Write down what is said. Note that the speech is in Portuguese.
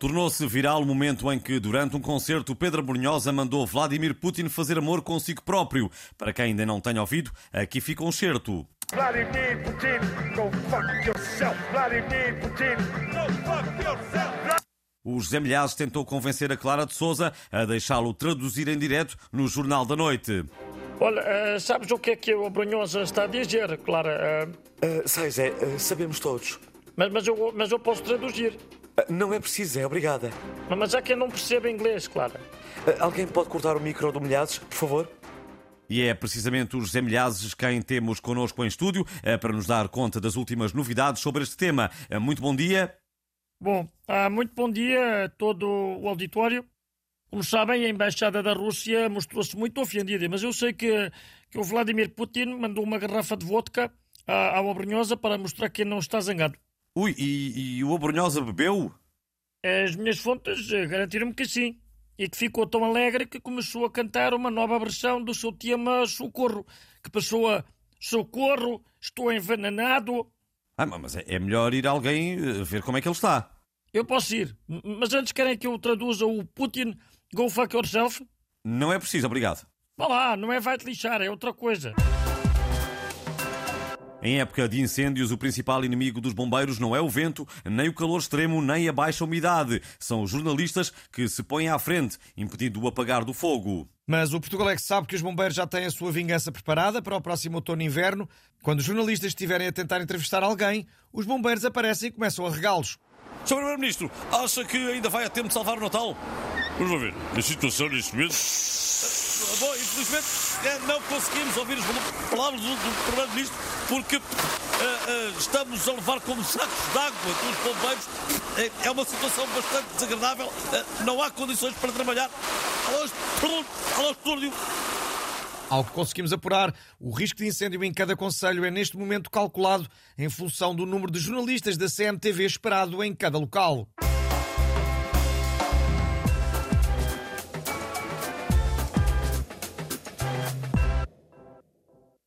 Tornou-se viral o momento em que, durante um concerto, Pedro Brunhosa mandou Vladimir Putin fazer amor consigo próprio. Para quem ainda não tenha ouvido, aqui fica um certo. Vladimir Putin, go fuck yourself. Vladimir Putin, go fuck yourself. O José Milhazes tentou convencer a Clara de Souza a deixá-lo traduzir em direto no Jornal da Noite. Olha, eh, sabes o que é que o Brunhosa está a dizer, Clara? Ah, sei, Zé, sabemos todos. mas, mas, eu, mas eu posso traduzir. Ah, não é preciso, Zé, obrigada. Mas, é que eu não percebo inglês, Clara. Ah, alguém pode cortar o micro do Milhares, por favor? E é precisamente o José Milhazes quem temos connosco em estúdio eh, para nos dar conta das últimas novidades sobre este tema. Muito bom dia. Bom, ah, muito bom dia a todo o auditório. Como sabem, a Embaixada da Rússia mostrou-se muito ofendida, mas eu sei que, que o Vladimir Putin mandou uma garrafa de vodka à, à Brunhosa para mostrar que não está zangado. Ui, e, e o Abrunhosa bebeu? As minhas fontes eh, garantiram-me que sim. E que ficou tão alegre que começou a cantar uma nova versão do seu tema Socorro, que passou a Socorro, estou envenenado. Ah, mas é é melhor ir alguém eh, ver como é que ele está. Eu posso ir, mas antes querem que eu traduza o Putin Go fuck yourself? Não é preciso, obrigado. Vá lá, não é vai-te lixar, é outra coisa. Em época de incêndios, o principal inimigo dos bombeiros não é o vento, nem o calor extremo, nem a baixa umidade. São os jornalistas que se põem à frente, impedindo o apagar do fogo. Mas o Portugal é que sabe que os bombeiros já têm a sua vingança preparada para o próximo outono e inverno. Quando os jornalistas estiverem a tentar entrevistar alguém, os bombeiros aparecem e começam a regá-los. Sr. Primeiro-Ministro, acha que ainda vai a tempo de salvar o Natal? Vamos ver, a situação neste momento. Bom, infelizmente eh, não conseguimos ouvir as palavras do, do Primeiro-Ministro porque eh, eh, estamos a levar como sacos de água com os bombeiros. É, é uma situação bastante desagradável. Não há condições para trabalhar. Alô, estúdio. Ao que conseguimos apurar, o risco de incêndio em cada conselho é neste momento calculado em função do número de jornalistas da CMTV esperado em cada local.